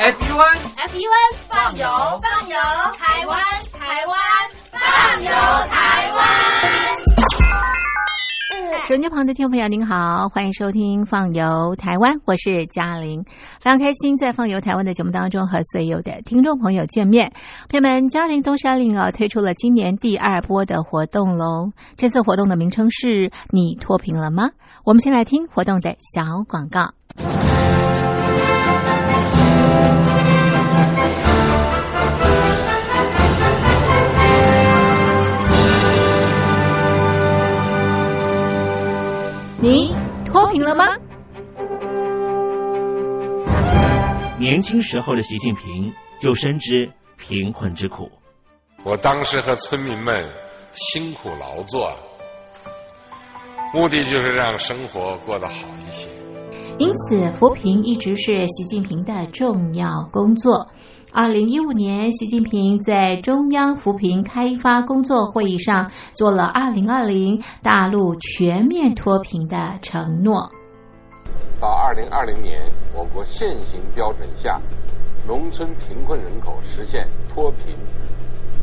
FUN FUN 放油放油，台湾台湾放油台湾。手机旁的听众朋友，您好，欢迎收听《放游台湾》，我是嘉玲，非常开心在《放游台湾》的节目当中和所有的听众朋友见面。朋友们，嘉玲东山岭啊推出了今年第二波的活动喽，这次活动的名称是“你脱贫了吗？”我们先来听活动的小广告。你脱贫了吗？年轻时候的习近平就深知贫困之苦。我当时和村民们辛苦劳作，目的就是让生活过得好一些。因此，扶贫一直是习近平的重要工作。二零一五年，习近平在中央扶贫开发工作会议上做了二零二零大陆全面脱贫的承诺。到二零二零年，我国现行标准下，农村贫困人口实现脱贫，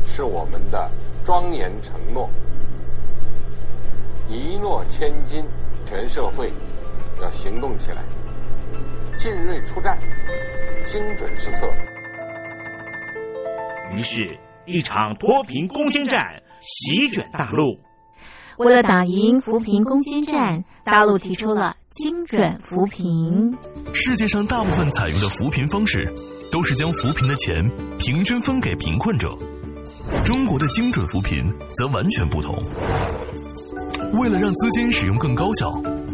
是我们的庄严承诺。一诺千金，全社会要行动起来，进锐出战，精准施策。于是，一场脱贫攻坚战席卷大陆。为了打赢扶贫攻坚战，大陆提出了精准扶贫。世界上大部分采用的扶贫方式，都是将扶贫的钱平均分给贫困者。中国的精准扶贫则完全不同。为了让资金使用更高效，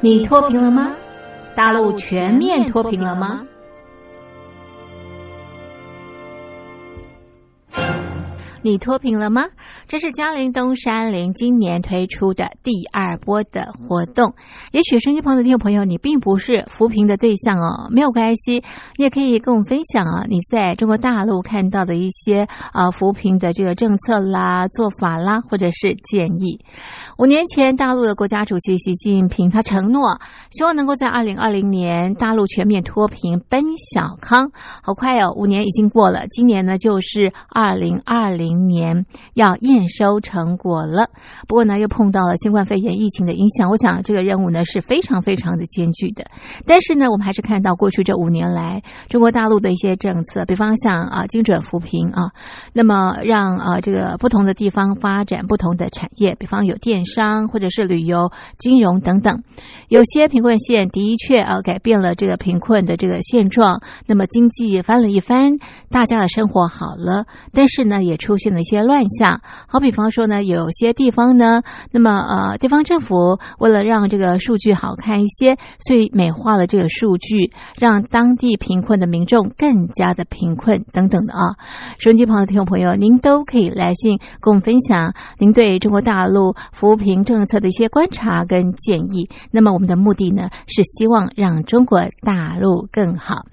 你脱贫了吗？大陆全面脱贫了吗？你脱贫了吗？这是嘉陵东山林今年推出的第二波的活动。也许收音机旁的听众朋友，你并不是扶贫的对象哦，没有关系，你也可以跟我们分享啊，你在中国大陆看到的一些啊扶贫的这个政策啦、做法啦，或者是建议。五年前，大陆的国家主席习近平他承诺，希望能够在二零二零年大陆全面脱贫奔小康。好快哦，五年已经过了，今年呢就是二零二零。明年要验收成果了，不过呢，又碰到了新冠肺炎疫情的影响，我想这个任务呢是非常非常的艰巨的。但是呢，我们还是看到过去这五年来中国大陆的一些政策，比方像啊精准扶贫啊，那么让啊这个不同的地方发展不同的产业，比方有电商或者是旅游、金融等等。有些贫困县的确啊改变了这个贫困的这个现状，那么经济翻了一番，大家的生活好了，但是呢也出现了一些乱象。好比方说呢，有些地方呢，那么呃地方政府为了让这个数据好看一些，所以美化了这个数据，让当地贫困的民众更加的贫困等等的啊。收音机旁的听众朋友，您都可以来信跟我们分享您对中国大陆扶贫政策的一些观察跟建议。那么。我们的目的呢，是希望让中国大陆更好。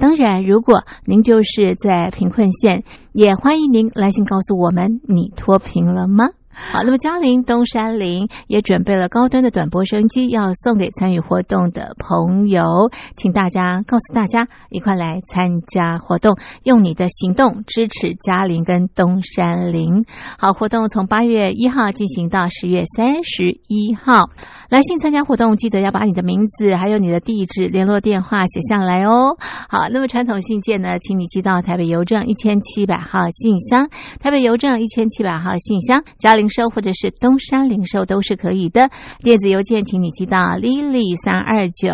当然，如果您就是在贫困县，也欢迎您来信告诉我们，你脱贫了吗？好，那么嘉陵东山林也准备了高端的短波收音机，要送给参与活动的朋友，请大家告诉大家，一块来参加活动，用你的行动支持嘉陵跟东山林。好，活动从八月一号进行到十月三十一号。来信参加活动，记得要把你的名字还有你的地址、联络电话写下来哦。好，那么传统信件呢，请你寄到台北邮政一千七百号信箱，台北邮政一千七百号信箱，嘉陵收或者是东山零售都是可以的。电子邮件，请你寄到 lily 三二九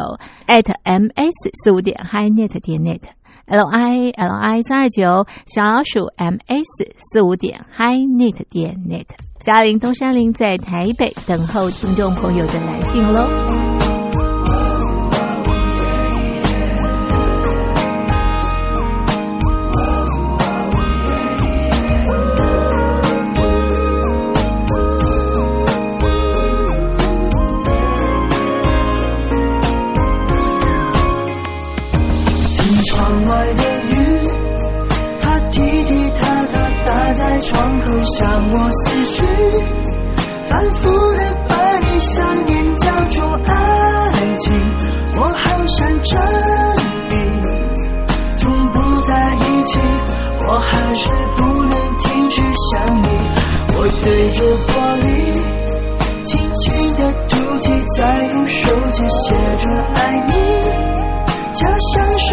at ms 四五点 hinet 点 net l i l i 三二九小老鼠 ms 四五点 hi net 点 net。嘉玲东山林在台北等候听众朋友的来信喽。向我死去，反复的把你想念叫做爱情，我好想证明，从不在一起，我还是不能停止想你。我对着玻璃，轻轻的吐气，再用手机写着爱你，就像是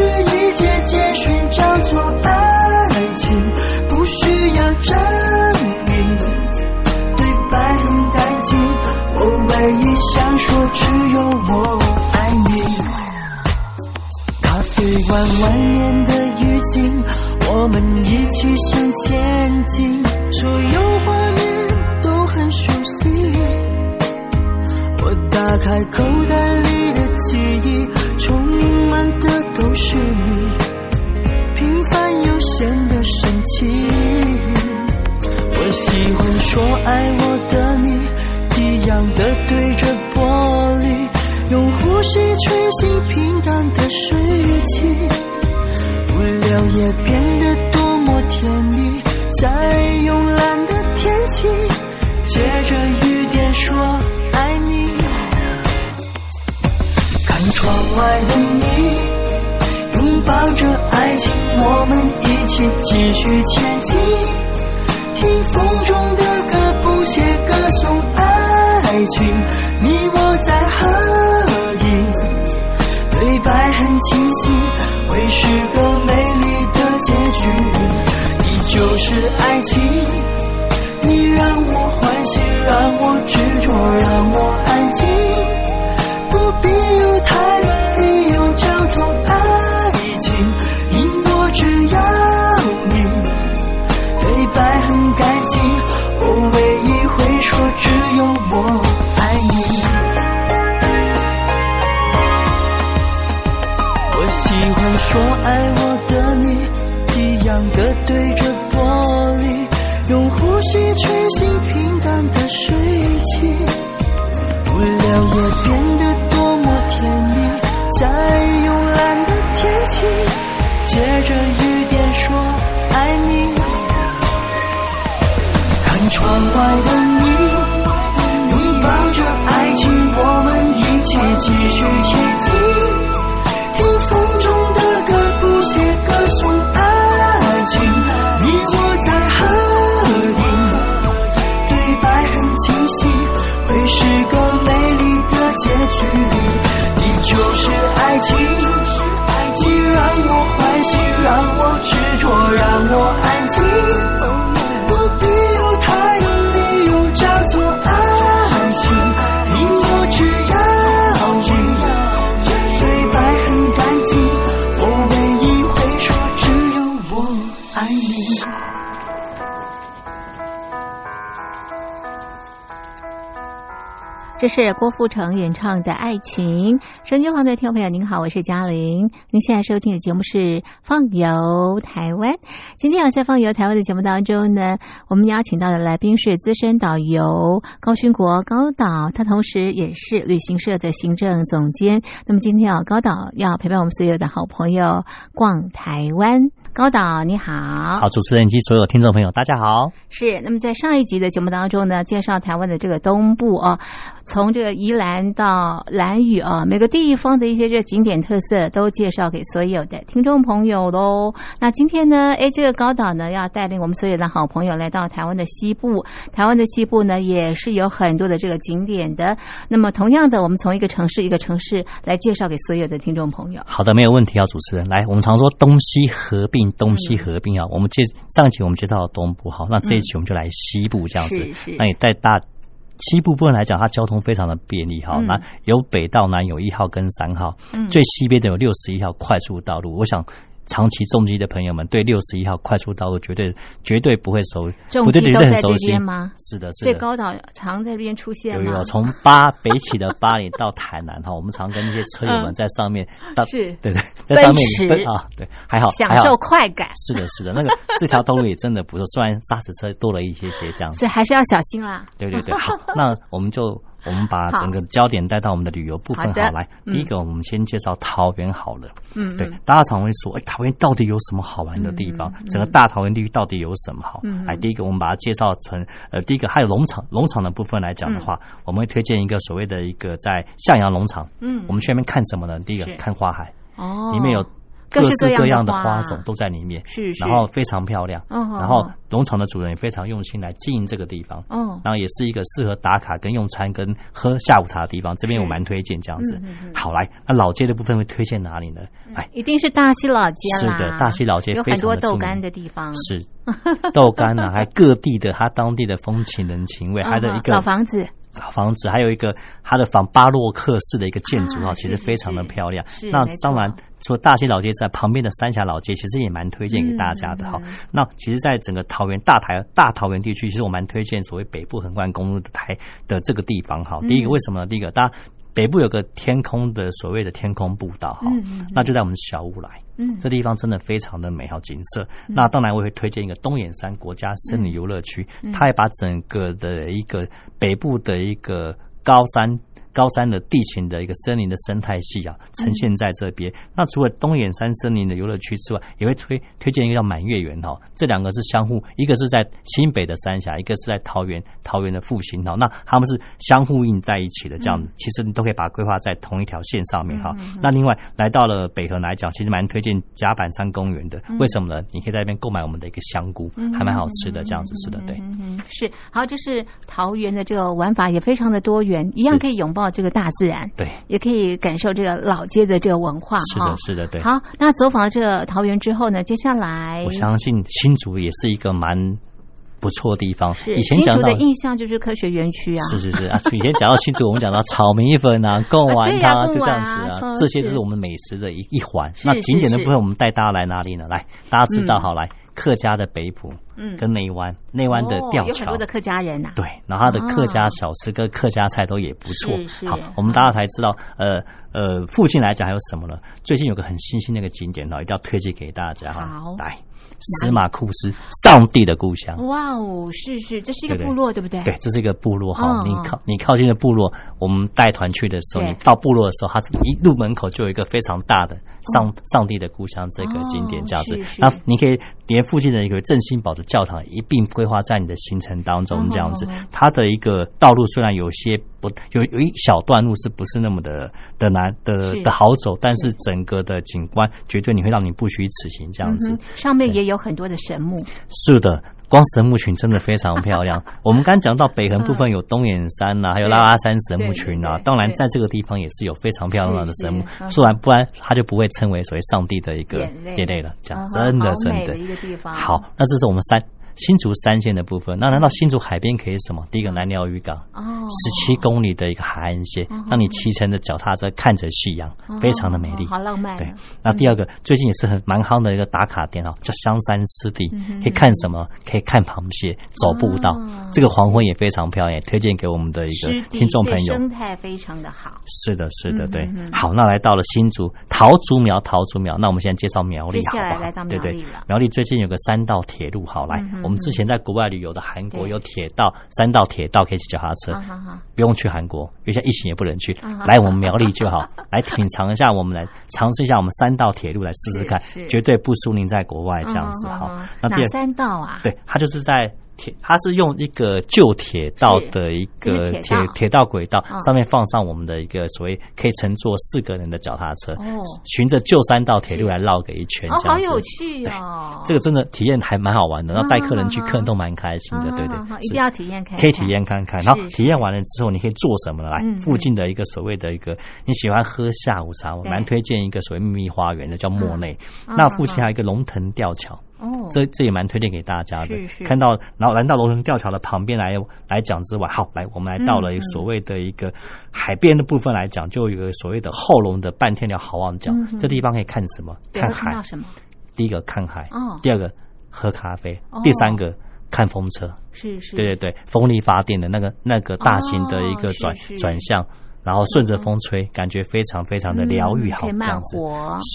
有我爱你。咖啡馆外面的雨景，我们一起向前进，所有画面都很熟悉。我打开口袋里的记忆，充满的都是你，平凡又显得神奇。我喜欢说爱我的你。一样的对着玻璃，用呼吸吹醒平淡的水汽，无聊也变得多么甜蜜。在慵懒的天气，借着雨点说爱你。看窗外的你，拥抱着爱情，我们一起继续前进。听风中的歌，不写歌颂爱。爱情，你我在合影，对白很清晰，会是个美丽的结局。你就是爱情，你让我欢喜，让我执着，让我安静，不必有太多理由叫做爱情，因我只要你，对白很干净，我唯一会说只有我。爱我的你，一样的对着玻璃，用呼吸吹醒平淡的水汽，无聊也变得多么甜蜜。在慵懒的天气，借着雨点说爱你。看窗外的你，拥抱着爱情，我们一起继续前进。的结局。你就是爱情，你让我欢喜，让我执着，让我安静。这是郭富城演唱的《爱情》。收音机旁的听众朋友，您好，我是嘉玲。您现在收听的节目是《放游台湾》。今天啊，在《放游台湾》的节目当中呢，我们邀请到的来宾是资深导游高勋国高导，他同时也是旅行社的行政总监。那么今天啊，高导要陪伴我们所有的好朋友逛台湾。高导你好，好，主持人及所有听众朋友，大家好。是，那么在上一集的节目当中呢，介绍台湾的这个东部哦，从这个宜兰到兰屿啊，每个地方的一些这个景点特色都介绍给所有的听众朋友喽。那今天呢，哎，这个高岛呢要带领我们所有的好朋友来到台湾的西部，台湾的西部呢也是有很多的这个景点的。那么同样的，我们从一个城市一个城市来介绍给所有的听众朋友。好的，没有问题啊，主持人。来，我们常说东西合并，东西合并啊。我们介上一期我们介绍了东部，好，那这一期我们就来西部这样子。是是那你带大西部部分来讲，它交通非常的便利哈。嗯那由北到南有一号跟三号，嗯最西边的有六十一号快速道路。我想。长期重机的朋友们对六十一号快速道路绝对绝对不会熟，不对对重机都在这对很熟悉边吗？是的，是的。所以高导常在这边出现吗？有有，从巴 北起的巴黎到台南哈，我们常跟那些车友们在上面，是对对，在上面奔驰啊，对，还好，还好享受快感，是的，是的，那个 这条道路也真的不错，虽然砂石车多了一些些这样子所以，还是要小心啦。对对对，好，那我们就我们把整个焦点带到我们的旅游部分好好来，嗯。第一个我们先介绍桃园好了，嗯，对嗯，大家常会说，哎，桃园到底有什么好玩的地方？整个大桃园地区到底有什么好？嗯哎，第一个我们把它介绍成，呃，第一个还有农场，农场的部分来讲的话，我们会推荐一个所谓的一个在向阳农场。嗯。我们去那边看什么呢？第一个看花海，哦，里面有各式各样的花花种都在里面，是是然后非常漂亮。哦然后农场的主人也非常用心来经营这个地方。哦，然后也是一个适合打卡、跟用餐、跟喝下午茶的地方。这边我蛮推荐这样子嗯嗯嗯。好，来，那老街的部分会推荐哪里呢？哎，一定是大溪老街啦。是的大溪老街有很多豆干的地方，是 豆干啊，还各地的它当地的风情人情味，还有一个嗯老房子，老房子，还有一个它的仿巴洛克式的一个建筑啊，其实非常的漂亮。那当然，除了大溪老街在旁边的三峡老街，其实也蛮推荐给大家的哈。嗯那其实，在整个桃园大台大桃园地区，其实我蛮推荐所谓北部横贯公路的台的这个地方哈。第一个为什么呢？第一个，大家北部有个天空的所谓的天空步道哈嗯嗯嗯，那就在我们小乌来。嗯这地方真的非常的美好景色。那当然，我也会推荐一个东眼山国家森林游乐区，嗯它也把整个的一个北部的一个高山。高山的地形的一个森林的生态系啊，呈现在这边。那除了东眼山森林的游乐区之外，也会推推荐一个叫满月园哈，这两个是相互，一个是在新北的三峡，一个是在桃园桃园的复兴哈。那他们是相互应在一起的这样子，其实你都可以把它规划在同一条线上面哈。那另外来到了北河来讲，其实蛮推荐甲板山公园的，为什么呢？你可以在那边购买我们的一个香菇，还蛮好吃的，这样子是的，对。是好，这是桃园的这个玩法也非常的多元，一样可以拥抱抱这个大自然，对，也可以感受这个老街的这个文化是的，。是的，对。好，那走访了这个桃园之后呢，接下来我相信新竹也是一个蛮不错的地方。以前讲到的印象就是科学园区啊，是是是啊，以前讲到新竹，我们讲到炒米粉啊、贡丸啊，就这样子啊啊，这些是是我们美食的一一环。那景点的部分，我们带大家来哪里呢？来，大家知道嗯好，来客家的北埔，嗯跟内湾，内湾的哦吊桥有很多的。客家人呐、对，然后它的客家啊小吃跟客家菜都也不错好，我们大家才知道，呃呃，附近来讲还有什么呢？最近有个很新兴的一个景点哦，一定要推荐给大家哈好。来，司马库斯，上帝的故乡。哇哦，是是，这是一个部落，对不对？对，这是一个部落哈。你靠你靠近的部落，我们带团去的时候，你到部落的时候，它一入门口就有一个非常大的上、上帝的故乡这个景点这样子那你可以连附近的一个正兴堡的教堂一并规划在你的行程当中这样子。它的一个道路虽然有些不有有一小段路是不是那么的的难的的好走，但是整个的景观绝对你会让你不虚此行这样子。上面也有很多的神木，是的，光神木群真的非常漂亮。我们刚讲到北横部分有东眼山呐、还有拉拉山神木群啊对对对。当然，在这个地方也是有非常漂亮的神木是是嗯，不然不然它就不会称为所谓上帝的一个眼泪了。这样嗯真的真的好，那这是我们三新竹三线的部分。那难道新竹海边可以什么？第一个南寮渔港。哦，十七公里的一个海岸线，让你骑乘着脚踏车看着夕阳，非常的美丽哦。好浪漫啊。对，那第二个最近也是很蛮夯的一个打卡点哦，叫香山湿地，可以看什么？可以看螃蟹，走步道哦，这个黄昏也非常漂亮，推荐给我们的一个听众朋友。生态非常的好。是的，是的，对。好，那来到了新竹桃竹苗，桃竹苗，那我们现在介绍苗栗接好不好？对对苗栗最近有个三道铁路，好来我们之前在国外旅游的韩国有铁道，三道铁道可以骑脚踏车。不用去韩国，因为现在疫情也不能去来我们苗栗就好，来品尝一下，我们来尝试一下我们三道铁路来试试看绝对不输您在国外这样子好嗯嗯。嗯。那第三道啊？对，它就是在铁，它是用一个旧铁道的一个铁铁道轨道嗯，上面放上我们的一个所谓可以乘坐四个人的脚踏车哦，循着旧三道铁路来绕个一圈哦，这样子。好有趣哦。这个真的体验还蛮好玩的，然后带客人去，客人都蛮开心的，嗯对对一定要体验看看可以体验看看。然后体验完了之后，你可以做什么呢？来嗯，附近的一个所谓的一个你喜欢喝下午茶，我蛮推荐一个所谓秘密花园的，叫莫内。嗯那附近还有一个龙腾吊桥。哦，这这也蛮推荐给大家的。是是看到，然后来到龙城吊桥的旁边来来讲之外，好，来我们来到了所谓的一个海边的部分来讲，就有一个所谓的后龙的半天寮好望角嗯。这地方可以看什么？看海看。什么？第一个看海哦，第二个喝咖啡哦，第三个看风车。是是，对对对，风力发电的那个那个大型的一个转、转向，然后顺着风吹，感觉非常非常的疗愈，好这样子。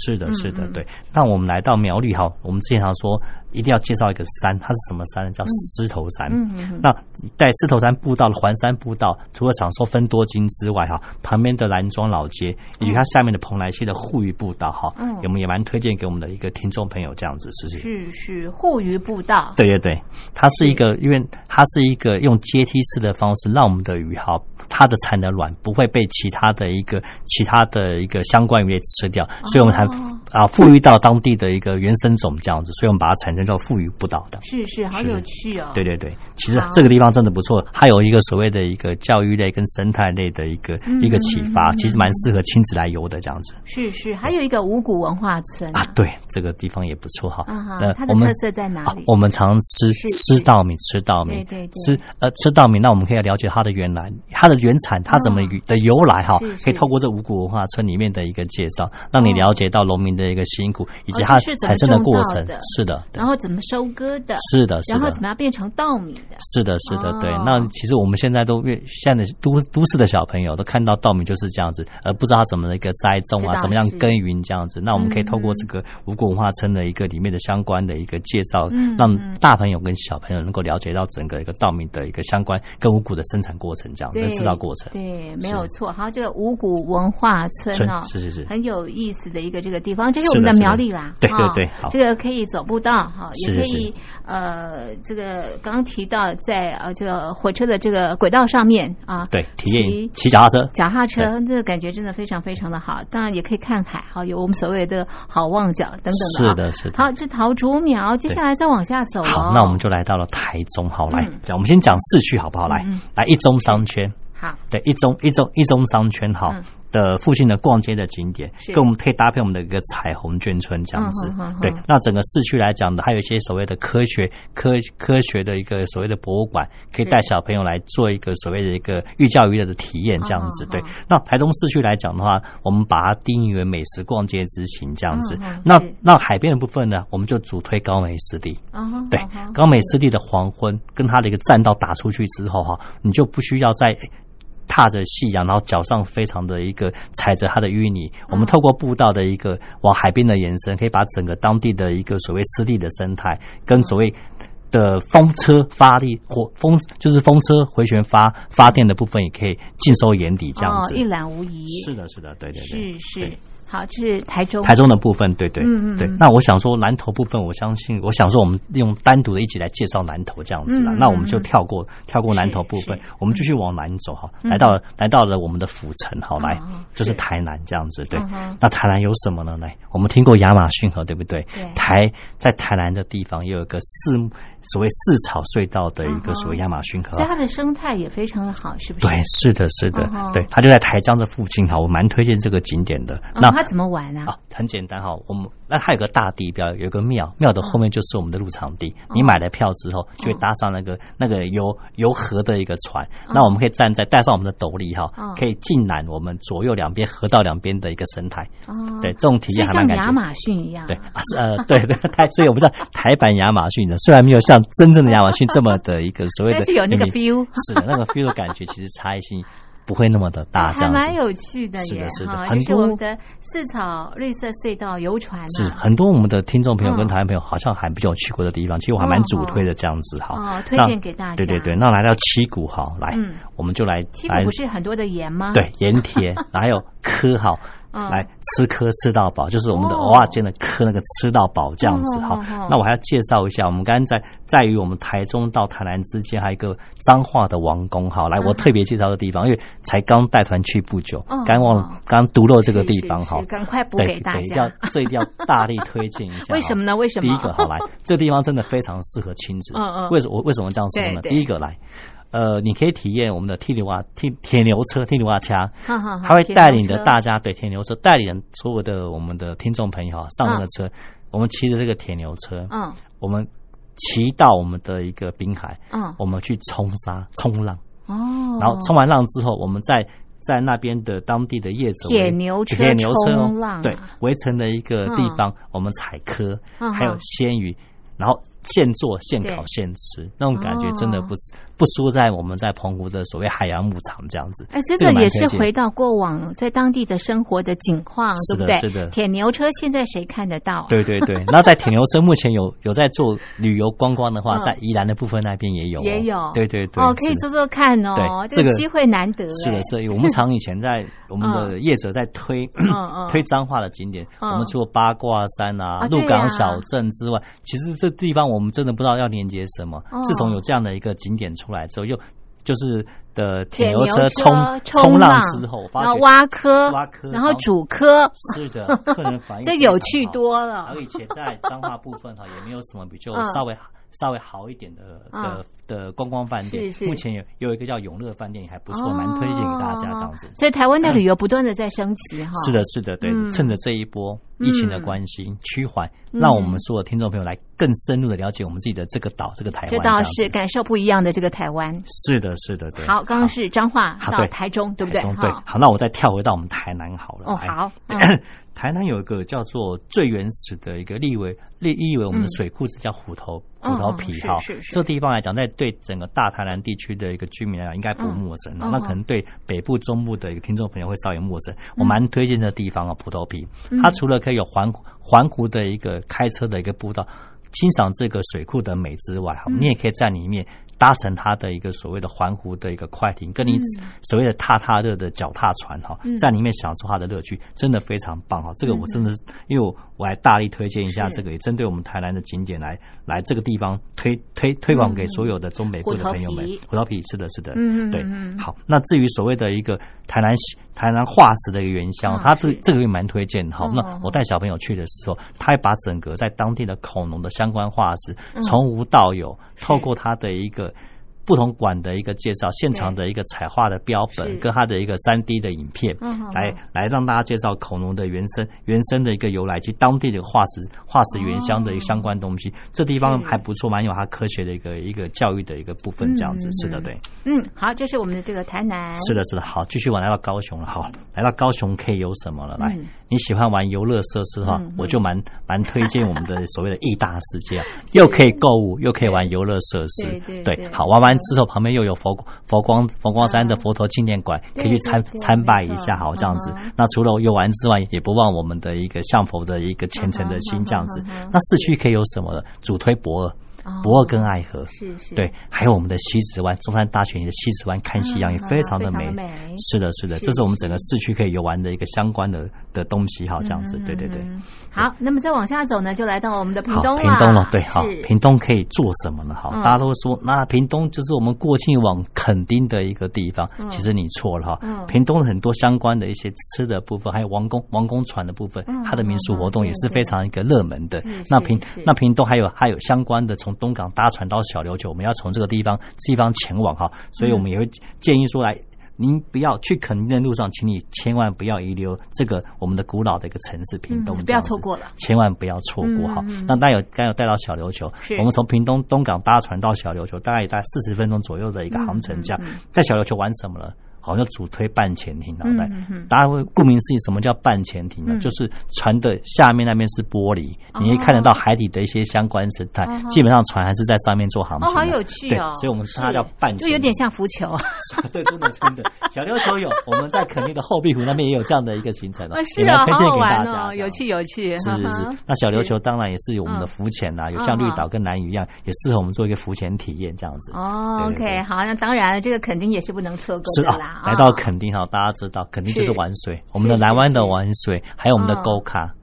是的，是的，对。那我们来到苗栗哈，我们之前常说一定要介绍一个山，它是什么山呢？叫狮头山。嗯嗯嗯那在狮头山步道的环山步道，除了享受分多金之外哈，旁边的兰庄老街以及它下面的蓬莱溪的护渔步道哈，嗯我们也蛮推荐给我们的一个听众朋友这样子，是是。是是护渔步道。对对对，它是一个，因为它是一个用阶梯式的方式，让我们的鱼哈，它的产的卵不会被其他的一个其他的一个相关鱼类吃掉，所以我们才哦啊富裕到当地的一个原生种这样子，所以我们把它产生叫富裕不倒的。是是，好是有趣哦。对对对，其实这个地方真的不错，还有一个所谓的一个教育类跟生态类的一个嗯一个启发其实蛮适合亲子来游的这样子。是是，还有一个五谷文化村。啊。对，这个地方也不错哈。啊哈。呃我们它的特色在哪里？啊我们常吃吃稻米，吃稻米，对对对。吃呃吃稻米，那我们可以了解它的原来，它的原产，它怎么哦的由来哈可以透过这五谷文化村里面的一个介绍，让你了解到农民的一个辛苦以及哦它产生的过程。是的，然后怎么收割的？是的，是的然后怎。么样变成稻米的？是的，是的，对哦。那其实我们现在都越现在的都都市的小朋友都看到稻米就是这样子，而不知道它怎么的一个栽种啊，怎么样耕耘这样子。那我们可以透过嗯这个五谷文化村的一个里面的相关的一个介绍嗯，让嗯大朋友跟小朋友能够了解到整个一个稻米的一个相关跟五谷的生产过程这样的，制造过程。对，没有错。好，这个五谷文化村是是是很有意思的一个这个地方，这是我们的苗栗啦。对对哈对好这个可以走步道哈，也可以呃，这个刚刚提到在呃这个火车的这个轨道上面啊，对，体验骑骑脚踏车。脚踏车，这个感觉真的非常非常的好。当然也可以看海，好有我们所谓的好望角等等。是的，是的。好，这桃竹苗，接下来再往下走好，哦那我们就来到了台中。好，来嗯讲，我们先讲市区好不好？来来一中商圈。好，对，一中一中一中商圈好。嗯的附近的逛街的景点，跟我们可以搭配我们的一个彩虹眷村这样子。对，那整个市区来讲的，还有一些所谓的科学科科学的一个所谓的博物馆，可以带小朋友来做一个所谓的一个寓教于乐的体验这样子。对那台东市区来讲的话，我们把它定义为美食逛街之行这样子。那那海边的部分呢，我们就主推高美湿地。对高美湿地的黄昏跟它的一个栈道打出去之后哈，你就不需要再踏着夕阳，然后脚上非常的一个踩着它的淤泥。我们透过步道的一个往海边的延伸，可以把整个当地的一个所谓湿地的生态跟所谓。的风车发力或风就是风车回旋发发电的部分，也可以尽收眼底这样子。哦，一览无遗。是的，是的，对对对。是是对，好，这是台中。台中的部分，对对对嗯嗯对。那我想说南投部分，我相信，我想说我们用单独的一集来介绍南投这样子啦。嗯嗯那我们就跳过跳过南投部分，我们继续往南走哈，嗯来到了来到了我们的府城好，来哦就是是台南这样子。对那台南有什么呢？来，我们听过亚马逊河，对不对对？台在台南的地方也有一个四所谓四草隧道的一个所谓亚马逊河所以。它的生态也非常的好，是不是？对，是的，是的对，它就在台江的附近哈，我蛮推荐这个景点的。嗯。那它怎么玩呢？啊，很简单哈，我们那它有个大地标，有一个庙，庙的后面就是我们的入场地。哦你买了票之后，就会搭上那个那个游游河的一个船，哦那我们可以站在带上我们的斗笠哈嗯，可以尽览我们左右两边河道两边的一个生态。哦，对，这种体验还蛮感觉。像亚马逊一样。对呃，对 对，台，所以我们知道台版亚马逊的，虽然没有像真正的亚马逊这么的一个所谓的，但是有那个 feel 是的，那个 feel 的感觉，其实差异性不会那么的大，这还样子。蛮有趣的耶是的，是的，很多我们多的四草绿色隧道游船是啊，很多我们的听众朋友跟嗯台湾朋友好像还比较去过的地方，其实我还蛮主推的这样子哈。哦推荐给大家对对对，那来到七股哈，来嗯，我们就来七股来不是很多的盐吗？对盐田，还有科哈。嗯来吃颗吃到饱，就是我们的哦偶尔间的科那个吃到饱这样子哈。那我还要介绍一下，我们刚刚在在于我们台中到台南之间还有一个彰化的王宫哈。来，我特别介绍的地方，因为才刚带团去不久哦，刚忘了刚独漏这个地方哈。赶快补对给大对，一定要家。这一定要大力推荐一下。为什么呢？为什么？第一个好来，这个地方真的非常适合亲子。嗯嗯为什么为什么这样说呢？第一个来，呃，你可以体验我们的铁牛蛙铁铁牛车铁牛蛙掐，哈哈哈它会带领着大家对铁牛车带领所有的我们的听众朋友哈上那个车，我们骑着这个铁牛车，嗯。我们骑到我们的一个滨海，嗯。我们去冲沙冲浪，哦，然后冲完浪之后，我们再在那边的当地的业者铁牛车铁牛车对，围成的一个地方，我们采科，嗯还有嗯鲜鱼，然后现做现烤现吃，那种感觉真的哦不是不输在我们在澎湖的所谓海洋牧场这样子。哎，这这个也是回到过往在当地的生活的景况，是对不对？的是的。铁牛车现在谁看得到？对对对，那在铁牛车目前有有在做旅游观光的话，嗯。在宜兰的部分那边也有哦，也有。对对对，哦，可以做做看哦，对这个机会难得。是的，哎是的，我们 厂以前在我们的业者在推嗯。推彰化的景点，嗯。我们除了八卦山啊鹿港小镇之外，其实这地方我们真的不知道要连接什么。哦。自从有这样的一个景点出来之后，又就是的铁牛车冲冲浪浪之后，然后挖科，挖科然后主科，是的，客人反应 这有趣多了。而以前在彰化部分哈，也没有什么比较嗯。稍微稍微好一点的的的观光饭店。目前有有一个叫永乐饭店，也还不错，哦蛮推荐给大家这样子。所以台湾的旅游不断的在升级哈。是的，是的，对，嗯趁着这一波疫情的关系趋缓，嗯让我们所有听众朋友来更深入的了解我们自己的这个岛，这个台湾。这倒是感受不一样的这个台湾。是的，是的，对。好，刚刚是彰化到台中，对不对？对，好，那我再跳回到我们台南好了。哦，哎好，嗯台南有一个叫做最原始的一个立为立意为我们的嗯水库，是叫虎头哦虎头皮哈。这地方来讲，在对整个大台南地区的一个居民来讲，应该不陌生。嗯那可能对北部、中部的一个听众朋友会稍有陌生。我蛮推荐这地方啊，虎头皮。嗯它除了可以有环环湖的一个开车的一个步道，欣赏这个水库的美之外，哈，嗯你也可以在里面。搭乘它的一个所谓的环湖的一个快艇，跟你嗯所谓的踏踏热的脚踏船哈，在里面享受它的乐趣，真的非常棒哈。这个我真的是，因为我我还大力推荐一下这个，也针对我们台南的景点来来这个地方推推推广给所有的中北部的朋友们虎头皮。是的，是的，嗯嗯对。好，那至于所谓的一个台南台南化石的一个原乡，嗯它这是这个也蛮推荐。好哦，那我带小朋友去的时候，他还把整个在当地的恐龙的相关化石嗯从无到有，透过它的一个。不同馆的一个介绍，现场的一个彩画的标本，跟它的一个三 D 的影片嗯，来来让大家介绍恐龙的原生原生的一个由来及当地的化石化石原乡的一个相关东西。这地方还不错，蛮有它科学的一个一个教育的一个部分，这样子嗯是的，对。嗯，好，这是我们的这个台南，是的，是的，好，继续往来到高雄了。好，来到高雄可以有什么了？来嗯，你喜欢玩游乐设施哈嗯嗯，我就蛮蛮推荐我们的所谓的义大世界啊，又可以购物，又可以玩游乐设施对。好，玩完之后旁边又有佛佛光佛光山的佛陀纪念馆，可以去参参拜一下，好这样子。那除了游玩之外，也不忘我们的一个向佛的一个虔诚的心，这样子。那市区可以有什么呢？主推博尔哦，博尔根爱河。是是，对，还有我们的西子湾，中山大学里的西子湾看夕阳也非常的美。是的，是的，这是我们整个市区可以游玩的一个相关的的东西，哈这样子，对对对。嗯好，那么再往下走呢，就来到我们的屏，东了。屏东了，对，好是，屏东可以做什么呢？好，嗯大家都会说，那屏东就是我们过去往垦丁的一个地方，嗯其实你错了哈嗯。屏东很多相关的一些吃的部分，还有王宫王宫船的部分嗯，它的民俗活动也是嗯非常一个热门的。那屏那屏东还有还有相关的从东港搭船到小琉球，我们要从这个地方地方前往哈，所以我们也会建议说来。您不要去垦丁的路上，请你千万不要遗留这个我们的古老的一个城市屏东嗯，不要错过了。千万不要错过哈。那大家有刚有带到小琉球，我们从屏东东港搭船到小琉球，大概也大概四十分钟左右的一个航程，这样。嗯嗯嗯。在小琉球玩什么了？好像主推半潜艇，脑袋大家会顾名思义，什么叫半潜艇呢嗯？就是船的下面那边是玻璃，哦你可以看得到海底的一些相关生态哦。基本上船还是在上面做航哦，行的，好有趣哦。对，所以我们称它叫半潜，就有点像浮球。对，真的真的。小琉球有，我们在垦丁的后壁湖那边也有这样的一个行程哦啊，是啊，好推荐给大家有趣有趣。是是是那小琉球当然也是有我们的嗯浮潜呐，有嗯像绿嗯岛跟南屿一样，也适合我们做一个浮潜体验这样子。哦，OK，好，那当然这个肯定也是不能错过的啦。，来到哦垦丁哈，大家知道垦丁就是是玩水，我们的南湾的玩水，还有我们的嗯沟卡。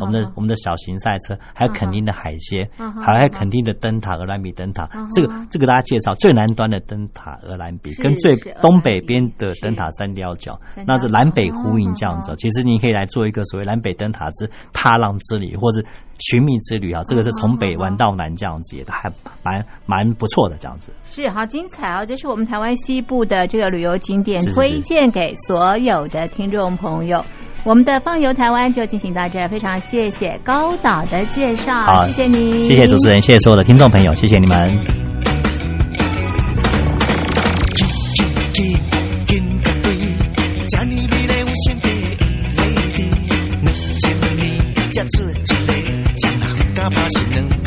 我们的我们的小型赛车，还有垦丁的海鲜还有垦丁的灯塔鹅兰比灯塔。这个这个大家介绍，最南端的灯塔鹅兰比跟最东北边的灯塔三雕角，那是南北呼应这样子。其实你可以来做一个所谓南北灯塔之踏浪之旅，或是寻觅之旅啊。这个是从北玩到南这样子，也还蛮蛮不错的这样子。是好精彩哦！这是我们台湾西部的这个旅游景点，推荐给所有的听众朋友。我们的放游台湾就进行到这儿，非常谢谢高导的介绍，谢谢你，谢谢主持人，谢谢所有的听众朋友，谢谢你们。人敢拍是两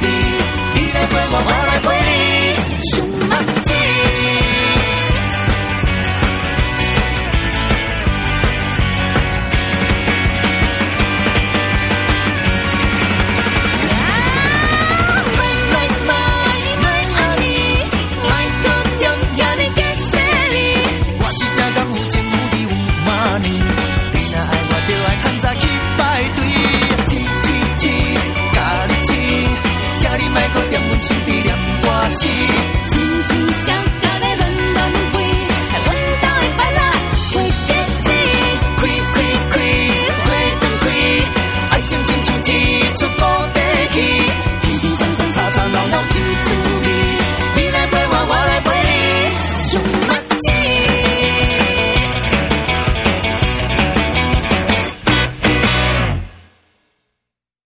Zumba, y de fuego para el